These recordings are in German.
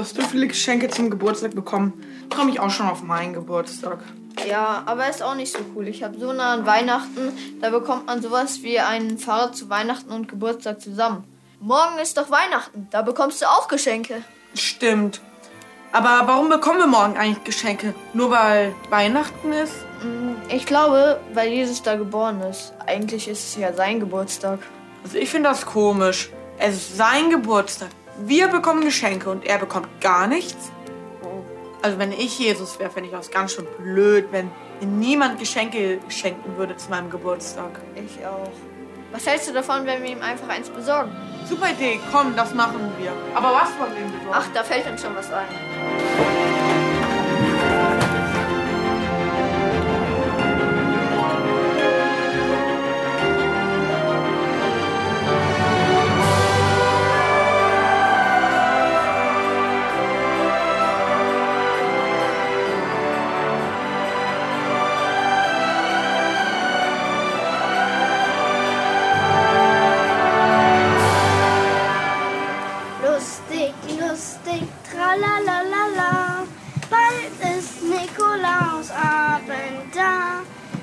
hast du viele Geschenke zum Geburtstag bekommen? Komme ich auch schon auf meinen Geburtstag. Ja, aber ist auch nicht so cool. Ich habe so nah an Weihnachten, da bekommt man sowas wie einen Fahrrad zu Weihnachten und Geburtstag zusammen. Morgen ist doch Weihnachten, da bekommst du auch Geschenke. Stimmt. Aber warum bekommen wir morgen eigentlich Geschenke? Nur weil Weihnachten ist? Mm, ich glaube, weil Jesus da geboren ist. Eigentlich ist es ja sein Geburtstag. Also ich finde das komisch. Es ist sein Geburtstag. Wir bekommen Geschenke und er bekommt gar nichts. Also wenn ich Jesus wäre, fände ich das ganz schön blöd, wenn niemand Geschenke schenken würde zu meinem Geburtstag. Ich auch. Was hältst du davon, wenn wir ihm einfach eins besorgen? Super Idee, komm, das machen wir. Aber was wollen wir ihm besorgen? Ach, da fällt uns schon was ein. Lustig, tralalala. Bald ist Nikolausabend da.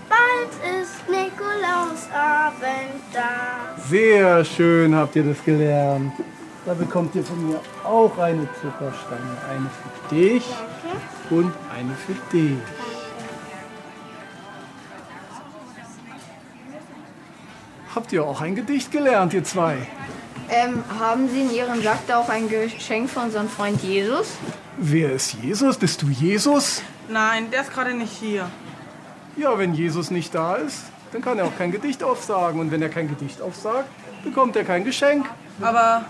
Bald ist Nikolausabend da. Sehr schön habt ihr das gelernt. Da bekommt ihr von mir auch eine Zuckerstange. Eine für dich und eine für dich. Habt ihr auch ein Gedicht gelernt, ihr zwei? Ähm, haben Sie in Ihrem Sack da auch ein Geschenk für unseren Freund Jesus? Wer ist Jesus? Bist du Jesus? Nein, der ist gerade nicht hier. Ja, wenn Jesus nicht da ist, dann kann er auch kein Gedicht aufsagen. Und wenn er kein Gedicht aufsagt, bekommt er kein Geschenk. Aber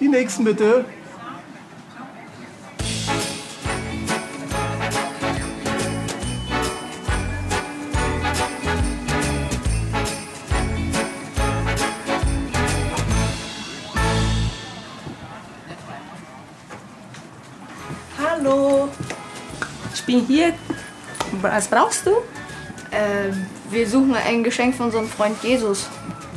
Die nächsten bitte. Bin hier. Was brauchst du? Ähm, wir suchen ein Geschenk für unseren Freund Jesus.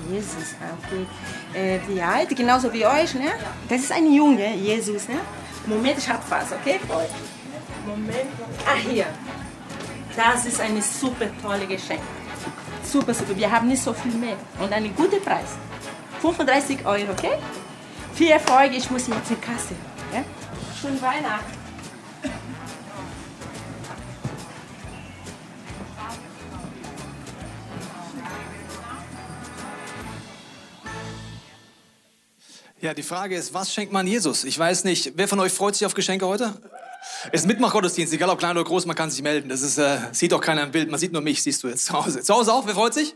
Jesus, ah, okay. Äh, wie alt? Genauso wie euch, ne? Das ist ein Junge, Jesus, ne? Moment, ich hab was, okay? Freund? Moment. Ah, hier. Das ist ein super tolle Geschenk. Super, super. Wir haben nicht so viel mehr. Und einen guten Preis. 35 Euro, okay? Viel Erfolg, ich muss jetzt in die Kasse. Ja? Schöne Weihnachten. Ja, die Frage ist, was schenkt man Jesus? Ich weiß nicht, wer von euch freut sich auf Geschenke heute? Es ist Mitmachgottesdienst, egal ob klein oder groß, man kann sich melden. Das ist, äh, sieht doch keiner im Bild, man sieht nur mich, siehst du jetzt zu Hause. Zu Hause auch, wer freut sich?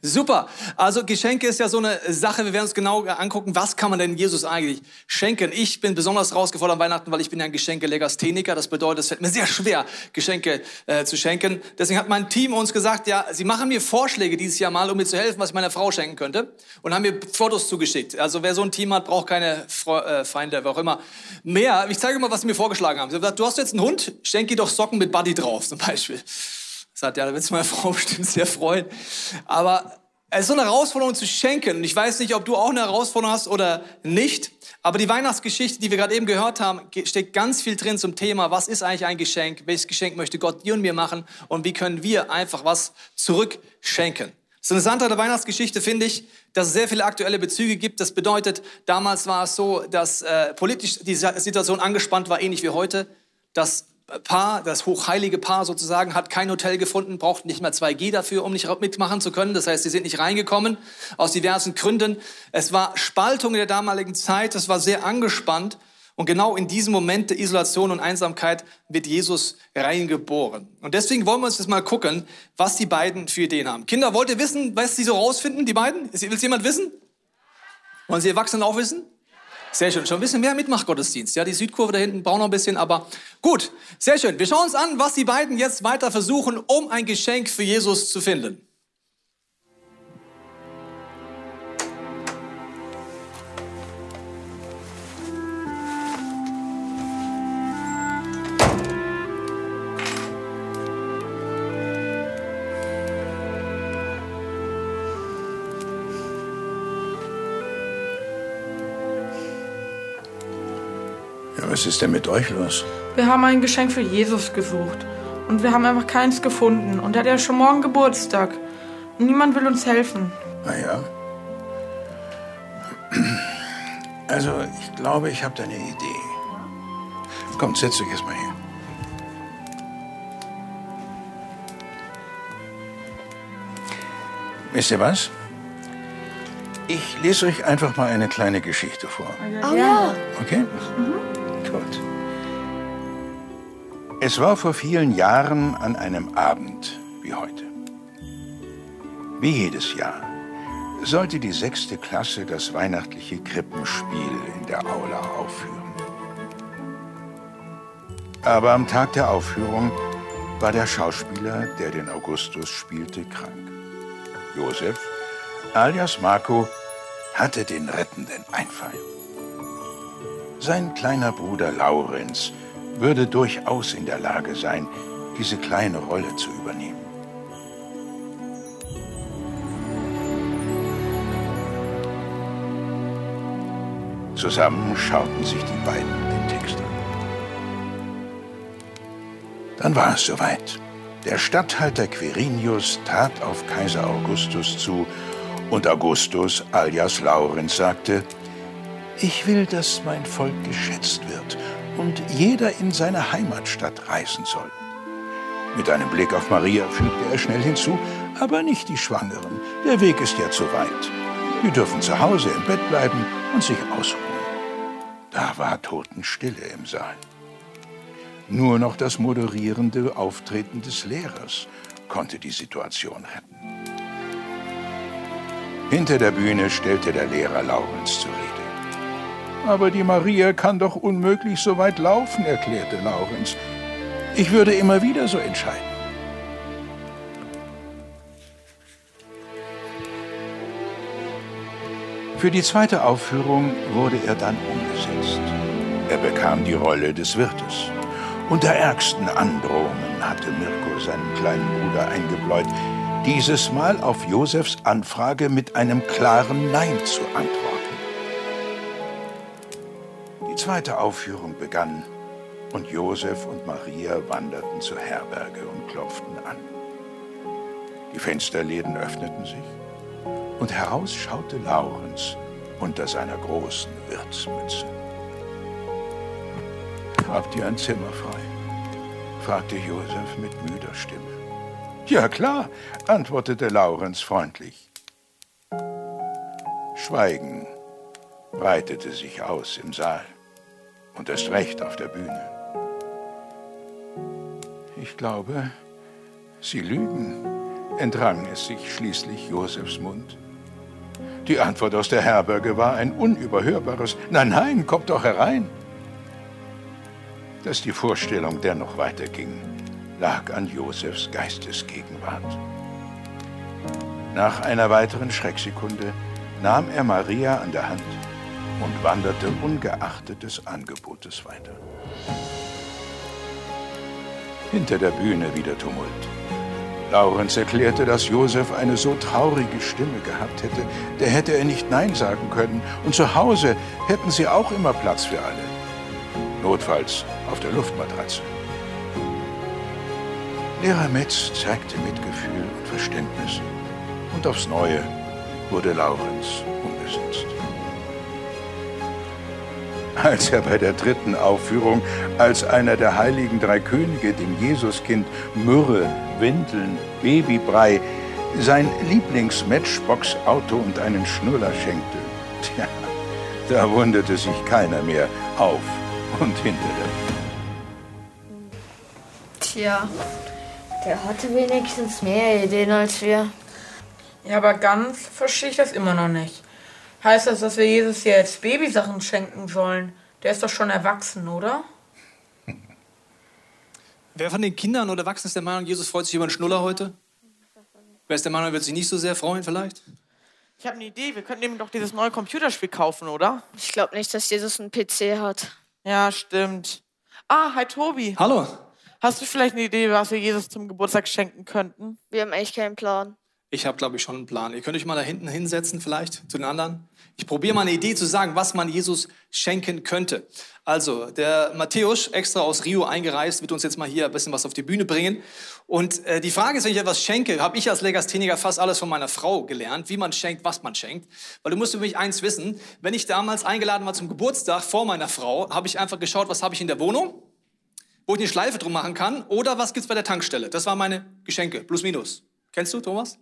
Super. Also Geschenke ist ja so eine Sache, wir werden uns genau angucken, was kann man denn Jesus eigentlich schenken. Ich bin besonders herausgefordert an Weihnachten, weil ich bin ja ein Geschenke-Legastheniker. Das bedeutet, es fällt mir sehr schwer, Geschenke äh, zu schenken. Deswegen hat mein Team uns gesagt, ja, sie machen mir Vorschläge dieses Jahr mal, um mir zu helfen, was ich meiner Frau schenken könnte. Und haben mir Fotos zugeschickt. Also wer so ein Team hat, braucht keine Fre äh, Feinde, wer auch immer. Mehr, ich zeige mal, was sie mir vorgeschlagen haben. Sie haben gesagt, du hast jetzt einen Hund, schenk ihr doch Socken mit Buddy drauf, zum Beispiel. Sagt, ja, da wird sich meine Frau bestimmt sehr freuen. Aber es ist so eine Herausforderung zu schenken. Und ich weiß nicht, ob du auch eine Herausforderung hast oder nicht. Aber die Weihnachtsgeschichte, die wir gerade eben gehört haben, steckt ganz viel drin zum Thema, was ist eigentlich ein Geschenk? Welches Geschenk möchte Gott dir und mir machen? Und wie können wir einfach was zurückschenken? Das Interessante an der Weihnachtsgeschichte finde ich, dass es sehr viele aktuelle Bezüge gibt. Das bedeutet, damals war es so, dass äh, politisch die Situation angespannt war, ähnlich wie heute. Das Paar, das hochheilige Paar sozusagen, hat kein Hotel gefunden, braucht nicht mehr 2G dafür, um nicht mitmachen zu können. Das heißt, sie sind nicht reingekommen, aus diversen Gründen. Es war Spaltung in der damaligen Zeit, es war sehr angespannt. Und genau in diesem Moment der Isolation und Einsamkeit wird Jesus reingeboren. Und deswegen wollen wir uns jetzt mal gucken, was die beiden für Ideen haben. Kinder, wollt ihr wissen, was sie so rausfinden, die beiden? Will es jemand wissen? Wollen Sie Erwachsenen auch wissen? Sehr schön. Schon ein bisschen mehr Mitmachgottesdienst. Ja, die Südkurve da hinten braucht noch ein bisschen, aber gut. Sehr schön. Wir schauen uns an, was die beiden jetzt weiter versuchen, um ein Geschenk für Jesus zu finden. Was ist denn mit euch los? Wir haben ein Geschenk für Jesus gesucht. Und wir haben einfach keins gefunden. Und er hat ja schon morgen Geburtstag. Und niemand will uns helfen. Na ja. Also, ich glaube, ich habe da eine Idee. Kommt, setz dich erst mal hier. Wisst ihr was? Ich lese euch einfach mal eine kleine Geschichte vor. Oh ja. Okay? Gut. Es war vor vielen Jahren an einem Abend wie heute. Wie jedes Jahr sollte die sechste Klasse das weihnachtliche Krippenspiel in der Aula aufführen. Aber am Tag der Aufführung war der Schauspieler, der den Augustus spielte, krank. Josef, alias Marco, hatte den rettenden Einfall. Sein kleiner Bruder Laurenz würde durchaus in der Lage sein, diese kleine Rolle zu übernehmen. Zusammen schauten sich die beiden den Text an. Dann war es soweit. Der Statthalter Quirinius tat auf Kaiser Augustus zu und Augustus alias Laurenz sagte, ich will, dass mein Volk geschätzt wird und jeder in seine Heimatstadt reisen soll. Mit einem Blick auf Maria fügte er schnell hinzu, aber nicht die Schwangeren. Der Weg ist ja zu weit. Die dürfen zu Hause im Bett bleiben und sich ausruhen. Da war Totenstille im Saal. Nur noch das moderierende Auftreten des Lehrers konnte die Situation retten. Hinter der Bühne stellte der Lehrer Laurenz zur Rede. Aber die Maria kann doch unmöglich so weit laufen, erklärte Laurenz. Ich würde immer wieder so entscheiden. Für die zweite Aufführung wurde er dann umgesetzt. Er bekam die Rolle des Wirtes. Unter ärgsten Androhungen hatte Mirko seinen kleinen Bruder eingebläut, dieses Mal auf Josefs Anfrage mit einem klaren Nein zu antworten. Zweite Aufführung begann und Josef und Maria wanderten zur Herberge und klopften an. Die Fensterläden öffneten sich und heraus schaute Laurenz unter seiner großen Wirtsmütze. Habt ihr ein Zimmer frei? fragte Josef mit müder Stimme. Ja klar, antwortete Laurenz freundlich. Schweigen breitete sich aus im Saal und erst recht auf der Bühne. Ich glaube, Sie lügen, entrang es sich schließlich Josefs Mund. Die Antwort aus der Herberge war ein unüberhörbares Nein, nein, kommt doch herein. Dass die Vorstellung dennoch weiterging, lag an Josefs Geistesgegenwart. Nach einer weiteren Schrecksekunde nahm er Maria an der Hand und wanderte ungeachtet des Angebotes weiter. Hinter der Bühne wieder Tumult. Laurenz erklärte, dass Josef eine so traurige Stimme gehabt hätte, der hätte er nicht Nein sagen können. Und zu Hause hätten sie auch immer Platz für alle. Notfalls auf der Luftmatratze. Lehrer Metz zeigte Mitgefühl und Verständnis. Und aufs Neue wurde Laurenz umgesetzt. Als er bei der dritten Aufführung als einer der heiligen drei Könige dem Jesuskind Myrrhe, Windeln, Babybrei, sein Lieblings-Matchbox-Auto und einen Schnuller schenkte, tja, da wunderte sich keiner mehr auf und hinter der Tja, der hatte wenigstens mehr Ideen als wir. Ja, aber ganz verstehe ich das immer noch nicht. Heißt das, dass wir Jesus jetzt Babysachen schenken sollen? Der ist doch schon erwachsen, oder? Wer von den Kindern oder Erwachsenen ist der Meinung, Jesus freut sich über einen Schnuller heute? Wer ist der Meinung, er wird sich nicht so sehr freuen vielleicht? Ich habe eine Idee. Wir könnten ihm doch dieses neue Computerspiel kaufen, oder? Ich glaube nicht, dass Jesus einen PC hat. Ja, stimmt. Ah, hi Tobi. Hallo. Hast du vielleicht eine Idee, was wir Jesus zum Geburtstag schenken könnten? Wir haben echt keinen Plan. Ich habe, glaube ich, schon einen Plan. Ihr könnt euch mal da hinten hinsetzen, vielleicht zu den anderen. Ich probiere mal eine Idee zu sagen, was man Jesus schenken könnte. Also, der Matthäus, extra aus Rio eingereist, wird uns jetzt mal hier ein bisschen was auf die Bühne bringen. Und äh, die Frage ist, wenn ich etwas schenke, habe ich als Legastheniker fast alles von meiner Frau gelernt, wie man schenkt, was man schenkt. Weil du musst mich eins wissen, wenn ich damals eingeladen war zum Geburtstag vor meiner Frau, habe ich einfach geschaut, was habe ich in der Wohnung, wo ich eine Schleife drum machen kann, oder was gibt's bei der Tankstelle. Das waren meine Geschenke, plus minus. Kennst du, Thomas?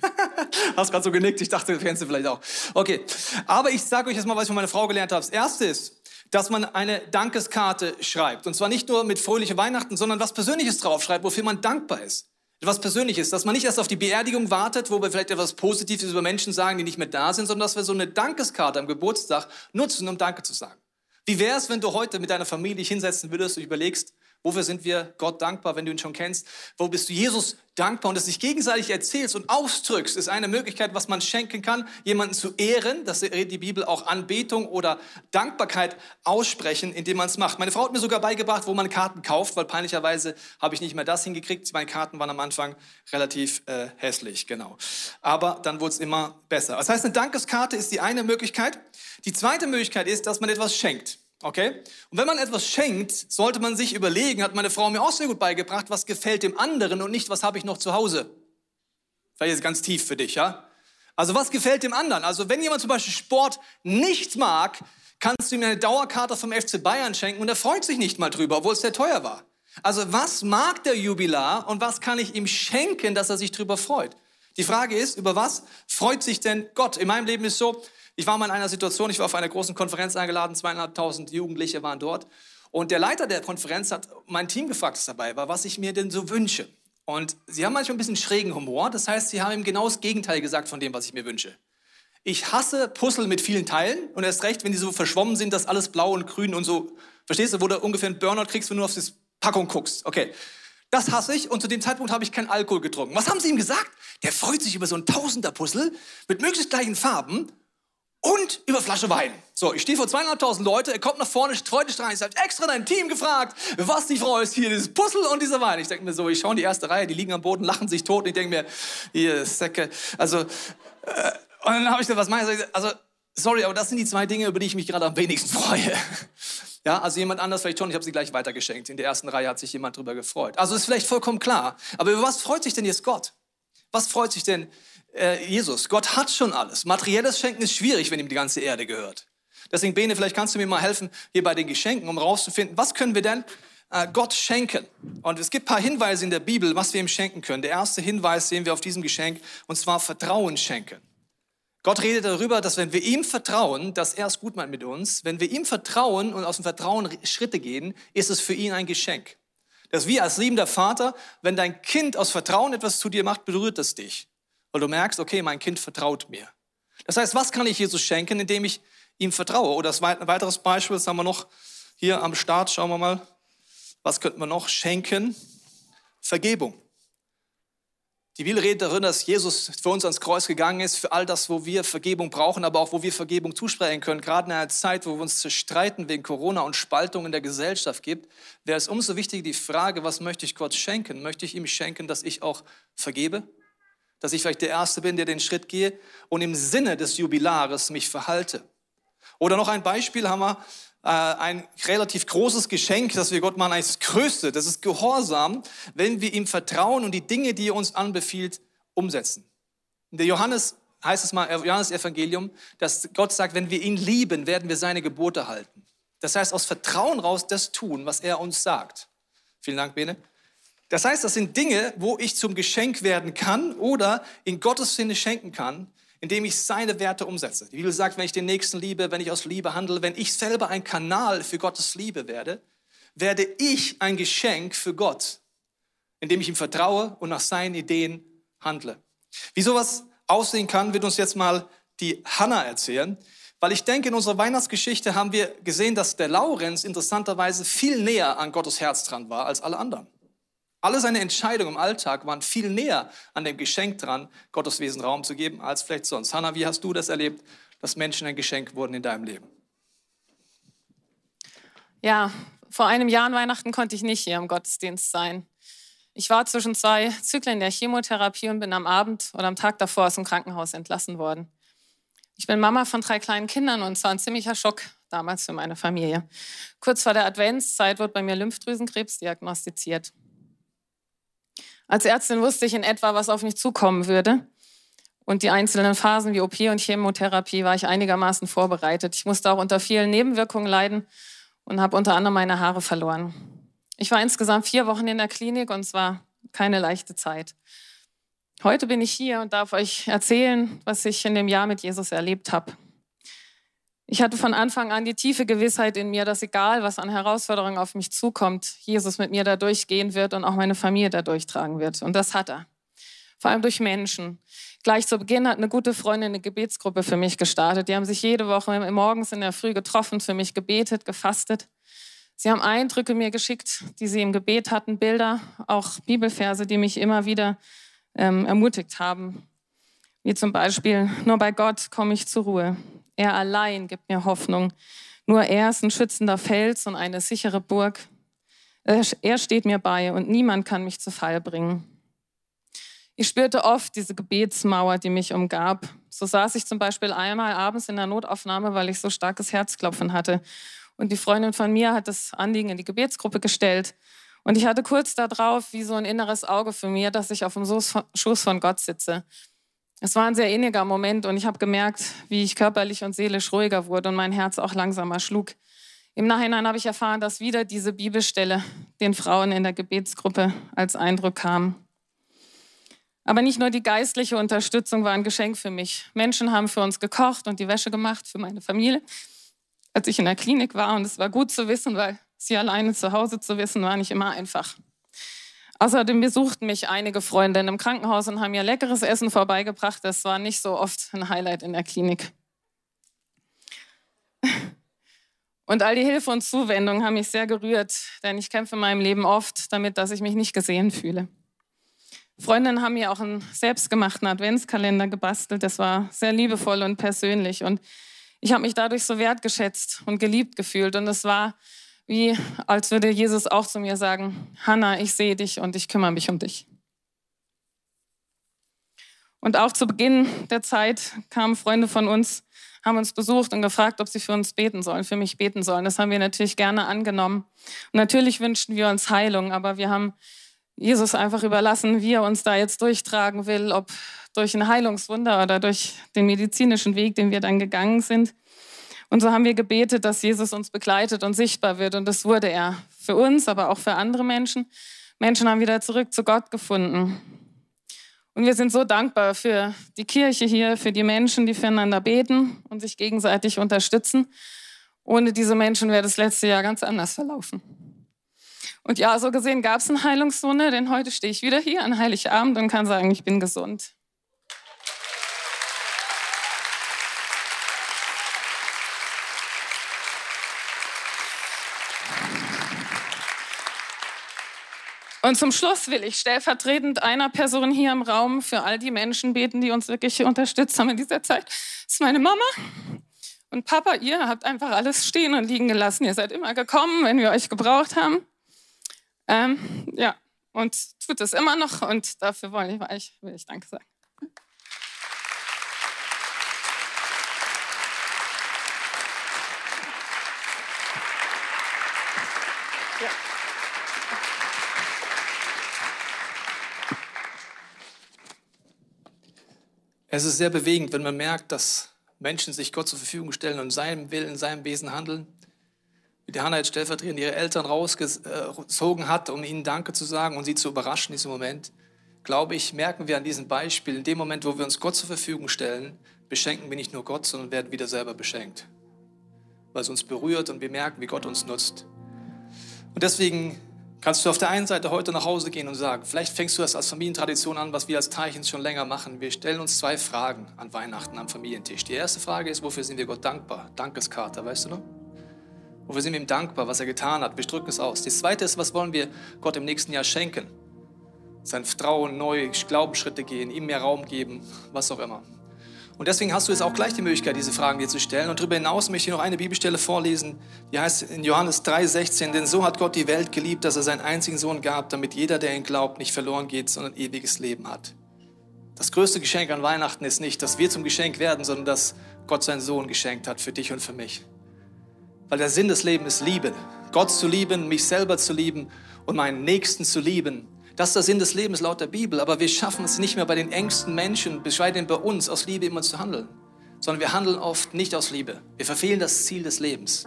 Hast gerade so genickt, ich dachte, kennst du vielleicht auch. Okay, aber ich sage euch jetzt mal, was ich von meiner Frau gelernt habe. Das erste ist, dass man eine Dankeskarte schreibt. Und zwar nicht nur mit fröhliche Weihnachten, sondern was Persönliches draufschreibt, wofür man dankbar ist. Was Persönliches, dass man nicht erst auf die Beerdigung wartet, wo wir vielleicht etwas Positives über Menschen sagen, die nicht mehr da sind, sondern dass wir so eine Dankeskarte am Geburtstag nutzen, um Danke zu sagen. Wie wäre es, wenn du heute mit deiner Familie dich hinsetzen würdest und überlegst, Wofür sind wir Gott dankbar, wenn du ihn schon kennst? Wo bist du Jesus dankbar? Und das sich gegenseitig erzählst und ausdrückst, ist eine Möglichkeit, was man schenken kann, jemanden zu ehren. Das redet die Bibel auch Anbetung oder Dankbarkeit aussprechen, indem man es macht. Meine Frau hat mir sogar beigebracht, wo man Karten kauft, weil peinlicherweise habe ich nicht mehr das hingekriegt. Meine Karten waren am Anfang relativ äh, hässlich, genau. Aber dann wurde es immer besser. Das heißt, eine Dankeskarte ist die eine Möglichkeit. Die zweite Möglichkeit ist, dass man etwas schenkt. Okay? Und wenn man etwas schenkt, sollte man sich überlegen, hat meine Frau mir auch sehr gut beigebracht, was gefällt dem anderen und nicht, was habe ich noch zu Hause. Vielleicht ist ganz tief für dich, ja? Also was gefällt dem anderen? Also wenn jemand zum Beispiel Sport nicht mag, kannst du ihm eine Dauerkarte vom FC Bayern schenken und er freut sich nicht mal drüber, obwohl es sehr teuer war. Also was mag der Jubilar und was kann ich ihm schenken, dass er sich drüber freut? Die Frage ist, über was freut sich denn Gott? In meinem Leben ist so, ich war mal in einer Situation, ich war auf einer großen Konferenz eingeladen, zweieinhalbtausend Jugendliche waren dort. Und der Leiter der Konferenz hat mein Team gefragt, das dabei war, was ich mir denn so wünsche. Und sie haben manchmal ein bisschen schrägen Humor. Das heißt, sie haben ihm genau das Gegenteil gesagt von dem, was ich mir wünsche. Ich hasse Puzzle mit vielen Teilen und erst recht, wenn die so verschwommen sind, dass alles blau und grün und so. Verstehst du, wo du ungefähr einen Burnout kriegst, wenn du auf das Packung guckst. Okay. Das hasse ich und zu dem Zeitpunkt habe ich keinen Alkohol getrunken. Was haben sie ihm gesagt? Der freut sich über so ein Tausender-Puzzle mit möglichst gleichen Farben und über Flasche Wein. So, ich stehe vor zweieinhalbtausend Leute, er kommt nach vorne, streut dich rein, ich sage, extra dein Team gefragt, was die Frau ist, hier dieses Puzzle und dieser Wein. Ich denke mir so, ich schaue in die erste Reihe, die liegen am Boden, lachen sich tot und ich denke mir, ihr Säcke, also, äh, und dann habe ich gesagt, was meine ich? Also, sorry, aber das sind die zwei Dinge, über die ich mich gerade am wenigsten freue. Ja, also jemand anders vielleicht schon, ich habe sie gleich weitergeschenkt. In der ersten Reihe hat sich jemand drüber gefreut. Also ist vielleicht vollkommen klar. Aber über was freut sich denn jetzt Gott? Was freut sich denn äh, Jesus. Gott hat schon alles. Materielles Schenken ist schwierig, wenn ihm die ganze Erde gehört. Deswegen, Bene, vielleicht kannst du mir mal helfen hier bei den Geschenken, um rauszufinden, was können wir denn äh, Gott schenken? Und es gibt ein paar Hinweise in der Bibel, was wir ihm schenken können. Der erste Hinweis sehen wir auf diesem Geschenk, und zwar Vertrauen schenken. Gott redet darüber, dass wenn wir ihm vertrauen, dass er es gut meint mit uns, wenn wir ihm vertrauen und aus dem Vertrauen Schritte gehen, ist es für ihn ein Geschenk. Das ist wie als liebender Vater, wenn dein Kind aus Vertrauen etwas zu dir macht, berührt es dich weil du merkst, okay, mein Kind vertraut mir. Das heißt, was kann ich Jesus schenken, indem ich ihm vertraue? Oder ein weiteres Beispiel, das haben wir noch hier am Start, schauen wir mal, was könnten wir noch schenken? Vergebung. Die Bibel redet darüber, dass Jesus für uns ans Kreuz gegangen ist, für all das, wo wir Vergebung brauchen, aber auch wo wir Vergebung zusprechen können. Gerade in einer Zeit, wo wir uns zerstreiten wegen Corona und Spaltung in der Gesellschaft gibt, wäre es umso wichtiger die Frage, was möchte ich Gott schenken? Möchte ich ihm schenken, dass ich auch vergebe? dass ich vielleicht der Erste bin, der den Schritt gehe und im Sinne des Jubilares mich verhalte. Oder noch ein Beispiel haben wir, äh, ein relativ großes Geschenk, das wir Gott machen, eigentlich das Größte, das ist Gehorsam, wenn wir ihm vertrauen und die Dinge, die er uns anbefiehlt, umsetzen. In der Johannes heißt es mal, Johannes Evangelium, dass Gott sagt, wenn wir ihn lieben, werden wir seine Gebote halten. Das heißt, aus Vertrauen raus das tun, was er uns sagt. Vielen Dank, Bene. Das heißt, das sind Dinge, wo ich zum Geschenk werden kann oder in Gottes Sinne schenken kann, indem ich seine Werte umsetze. Die Bibel sagt, wenn ich den Nächsten liebe, wenn ich aus Liebe handle, wenn ich selber ein Kanal für Gottes Liebe werde, werde ich ein Geschenk für Gott, indem ich ihm vertraue und nach seinen Ideen handle. Wie sowas aussehen kann, wird uns jetzt mal die Hannah erzählen. Weil ich denke, in unserer Weihnachtsgeschichte haben wir gesehen, dass der Laurenz interessanterweise viel näher an Gottes Herz dran war als alle anderen. Alle seine Entscheidungen im Alltag waren viel näher an dem Geschenk dran, Gottes Wesen Raum zu geben, als vielleicht sonst. Hanna, wie hast du das erlebt, dass Menschen ein Geschenk wurden in deinem Leben? Ja, vor einem Jahr an Weihnachten konnte ich nicht hier im Gottesdienst sein. Ich war zwischen zwei Zyklen der Chemotherapie und bin am Abend oder am Tag davor aus dem Krankenhaus entlassen worden. Ich bin Mama von drei kleinen Kindern und es war ein ziemlicher Schock damals für meine Familie. Kurz vor der Adventszeit wird bei mir Lymphdrüsenkrebs diagnostiziert. Als Ärztin wusste ich in etwa, was auf mich zukommen würde. Und die einzelnen Phasen wie OP und Chemotherapie war ich einigermaßen vorbereitet. Ich musste auch unter vielen Nebenwirkungen leiden und habe unter anderem meine Haare verloren. Ich war insgesamt vier Wochen in der Klinik und es war keine leichte Zeit. Heute bin ich hier und darf euch erzählen, was ich in dem Jahr mit Jesus erlebt habe. Ich hatte von Anfang an die tiefe Gewissheit in mir, dass egal, was an Herausforderungen auf mich zukommt, Jesus mit mir da durchgehen wird und auch meine Familie da durchtragen wird. Und das hat er. Vor allem durch Menschen. Gleich zu Beginn hat eine gute Freundin eine Gebetsgruppe für mich gestartet. Die haben sich jede Woche morgens in der Früh getroffen, für mich gebetet, gefastet. Sie haben Eindrücke mir geschickt, die sie im Gebet hatten, Bilder, auch Bibelverse, die mich immer wieder ähm, ermutigt haben. Wie zum Beispiel, nur bei Gott komme ich zur Ruhe. Er allein gibt mir Hoffnung. Nur er ist ein schützender Fels und eine sichere Burg. Er steht mir bei und niemand kann mich zu Fall bringen. Ich spürte oft diese Gebetsmauer, die mich umgab. So saß ich zum Beispiel einmal abends in der Notaufnahme, weil ich so starkes Herzklopfen hatte. Und die Freundin von mir hat das Anliegen in die Gebetsgruppe gestellt. Und ich hatte kurz darauf wie so ein inneres Auge für mir, dass ich auf dem Schoß von Gott sitze. Es war ein sehr inniger Moment und ich habe gemerkt, wie ich körperlich und seelisch ruhiger wurde und mein Herz auch langsamer schlug. Im Nachhinein habe ich erfahren, dass wieder diese Bibelstelle den Frauen in der Gebetsgruppe als Eindruck kam. Aber nicht nur die geistliche Unterstützung war ein Geschenk für mich. Menschen haben für uns gekocht und die Wäsche gemacht für meine Familie, als ich in der Klinik war. Und es war gut zu wissen, weil sie alleine zu Hause zu wissen, war nicht immer einfach. Außerdem besuchten mich einige Freundinnen im Krankenhaus und haben mir leckeres Essen vorbeigebracht. Das war nicht so oft ein Highlight in der Klinik. Und all die Hilfe und Zuwendung haben mich sehr gerührt, denn ich kämpfe in meinem Leben oft damit, dass ich mich nicht gesehen fühle. Freundinnen haben mir auch einen selbstgemachten Adventskalender gebastelt. Das war sehr liebevoll und persönlich. Und ich habe mich dadurch so wertgeschätzt und geliebt gefühlt. Und es war wie als würde Jesus auch zu mir sagen, Hannah, ich sehe dich und ich kümmere mich um dich. Und auch zu Beginn der Zeit kamen Freunde von uns, haben uns besucht und gefragt, ob sie für uns beten sollen, für mich beten sollen. Das haben wir natürlich gerne angenommen. Und natürlich wünschten wir uns Heilung, aber wir haben Jesus einfach überlassen, wie er uns da jetzt durchtragen will, ob durch ein Heilungswunder oder durch den medizinischen Weg, den wir dann gegangen sind. Und so haben wir gebetet, dass Jesus uns begleitet und sichtbar wird. Und das wurde er für uns, aber auch für andere Menschen. Menschen haben wieder zurück zu Gott gefunden. Und wir sind so dankbar für die Kirche hier, für die Menschen, die füreinander beten und sich gegenseitig unterstützen. Ohne diese Menschen wäre das letzte Jahr ganz anders verlaufen. Und ja, so gesehen gab es eine Heilungswunde, denn heute stehe ich wieder hier an Heiligabend und kann sagen, ich bin gesund. Und zum Schluss will ich stellvertretend einer Person hier im Raum für all die Menschen beten, die uns wirklich unterstützt haben in dieser Zeit. Das ist meine Mama. Und Papa, ihr habt einfach alles stehen und liegen gelassen. Ihr seid immer gekommen, wenn wir euch gebraucht haben. Ähm, ja, und tut es immer noch. Und dafür will ich, will ich Danke sagen. Es ist sehr bewegend, wenn man merkt, dass Menschen sich Gott zur Verfügung stellen und seinem Willen, seinem Wesen handeln. Wie die Hannah jetzt stellvertretend ihre Eltern rausgezogen hat, um ihnen Danke zu sagen und sie zu überraschen in diesem Moment, glaube ich, merken wir an diesem Beispiel, in dem Moment, wo wir uns Gott zur Verfügung stellen, beschenken wir nicht nur Gott, sondern werden wieder selber beschenkt. Weil es uns berührt und wir merken, wie Gott uns nutzt. Und deswegen kannst du auf der einen Seite heute nach Hause gehen und sagen, vielleicht fängst du das als Familientradition an, was wir als Teichens schon länger machen. Wir stellen uns zwei Fragen an Weihnachten am Familientisch. Die erste Frage ist, wofür sind wir Gott dankbar? Dankeskarte, weißt du noch? Wofür sind wir ihm dankbar, was er getan hat? Wir drücken es aus. Die zweite ist, was wollen wir Gott im nächsten Jahr schenken? Sein Vertrauen, neue Glaubensschritte gehen, ihm mehr Raum geben, was auch immer. Und deswegen hast du jetzt auch gleich die Möglichkeit, diese Fragen dir zu stellen. Und darüber hinaus möchte ich noch eine Bibelstelle vorlesen, die heißt in Johannes 3,16, denn so hat Gott die Welt geliebt, dass er seinen einzigen Sohn gab, damit jeder, der ihn glaubt, nicht verloren geht, sondern ewiges Leben hat. Das größte Geschenk an Weihnachten ist nicht, dass wir zum Geschenk werden, sondern dass Gott seinen Sohn geschenkt hat für dich und für mich. Weil der Sinn des Lebens ist Liebe. Gott zu lieben, mich selber zu lieben und meinen Nächsten zu lieben. Das ist der Sinn des Lebens laut der Bibel. Aber wir schaffen es nicht mehr bei den engsten Menschen, bescheiden bei uns, aus Liebe immer zu handeln. Sondern wir handeln oft nicht aus Liebe. Wir verfehlen das Ziel des Lebens.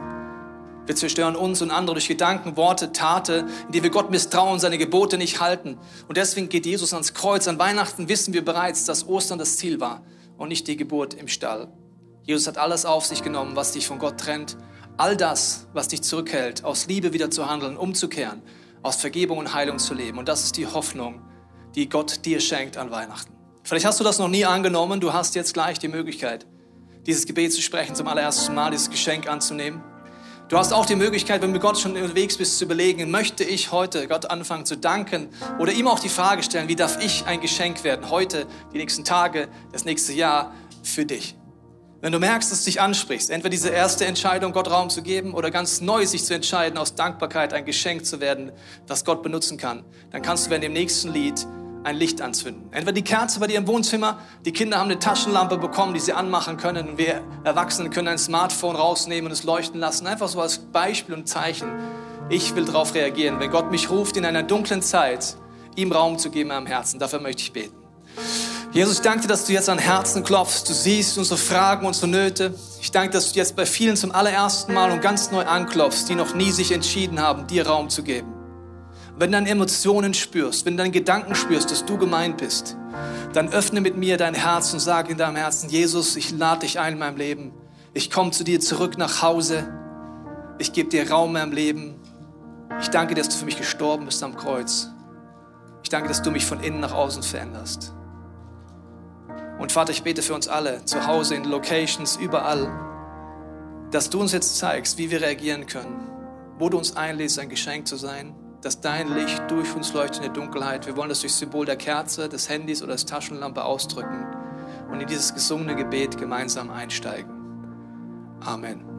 Wir zerstören uns und andere durch Gedanken, Worte, Taten, indem wir Gott misstrauen, seine Gebote nicht halten. Und deswegen geht Jesus ans Kreuz. An Weihnachten wissen wir bereits, dass Ostern das Ziel war und nicht die Geburt im Stall. Jesus hat alles auf sich genommen, was dich von Gott trennt. All das, was dich zurückhält, aus Liebe wieder zu handeln, umzukehren aus Vergebung und Heilung zu leben. Und das ist die Hoffnung, die Gott dir schenkt an Weihnachten. Vielleicht hast du das noch nie angenommen. Du hast jetzt gleich die Möglichkeit, dieses Gebet zu sprechen, zum allerersten Mal dieses Geschenk anzunehmen. Du hast auch die Möglichkeit, wenn du Gott schon unterwegs bist, zu überlegen, möchte ich heute Gott anfangen zu danken oder ihm auch die Frage stellen, wie darf ich ein Geschenk werden, heute, die nächsten Tage, das nächste Jahr für dich. Wenn du merkst, dass es dich ansprichst, entweder diese erste Entscheidung, Gott Raum zu geben oder ganz neu sich zu entscheiden, aus Dankbarkeit ein Geschenk zu werden, das Gott benutzen kann, dann kannst du während dem nächsten Lied ein Licht anzünden. Entweder die Kerze bei dir im Wohnzimmer, die Kinder haben eine Taschenlampe bekommen, die sie anmachen können und wir Erwachsenen können ein Smartphone rausnehmen und es leuchten lassen. Einfach so als Beispiel und Zeichen. Ich will darauf reagieren, wenn Gott mich ruft in einer dunklen Zeit, ihm Raum zu geben am Herzen. Dafür möchte ich beten. Jesus, ich danke dir, dass du jetzt an Herzen klopfst. Du siehst unsere Fragen, unsere Nöte. Ich danke, dass du jetzt bei vielen zum allerersten Mal und ganz neu anklopfst, die noch nie sich entschieden haben, dir Raum zu geben. Wenn du deine Emotionen spürst, wenn du deine Gedanken spürst, dass du gemeint bist, dann öffne mit mir dein Herz und sag in deinem Herzen, Jesus, ich lade dich ein in meinem Leben. Ich komme zu dir zurück nach Hause. Ich gebe dir Raum in meinem Leben. Ich danke dass du für mich gestorben bist am Kreuz. Ich danke, dass du mich von innen nach außen veränderst. Und Vater, ich bete für uns alle, zu Hause, in Locations, überall, dass du uns jetzt zeigst, wie wir reagieren können, wo du uns einlädst, ein Geschenk zu sein, dass dein Licht durch uns leuchtet in der Dunkelheit. Wir wollen das durch Symbol der Kerze, des Handys oder des Taschenlampe ausdrücken und in dieses gesungene Gebet gemeinsam einsteigen. Amen.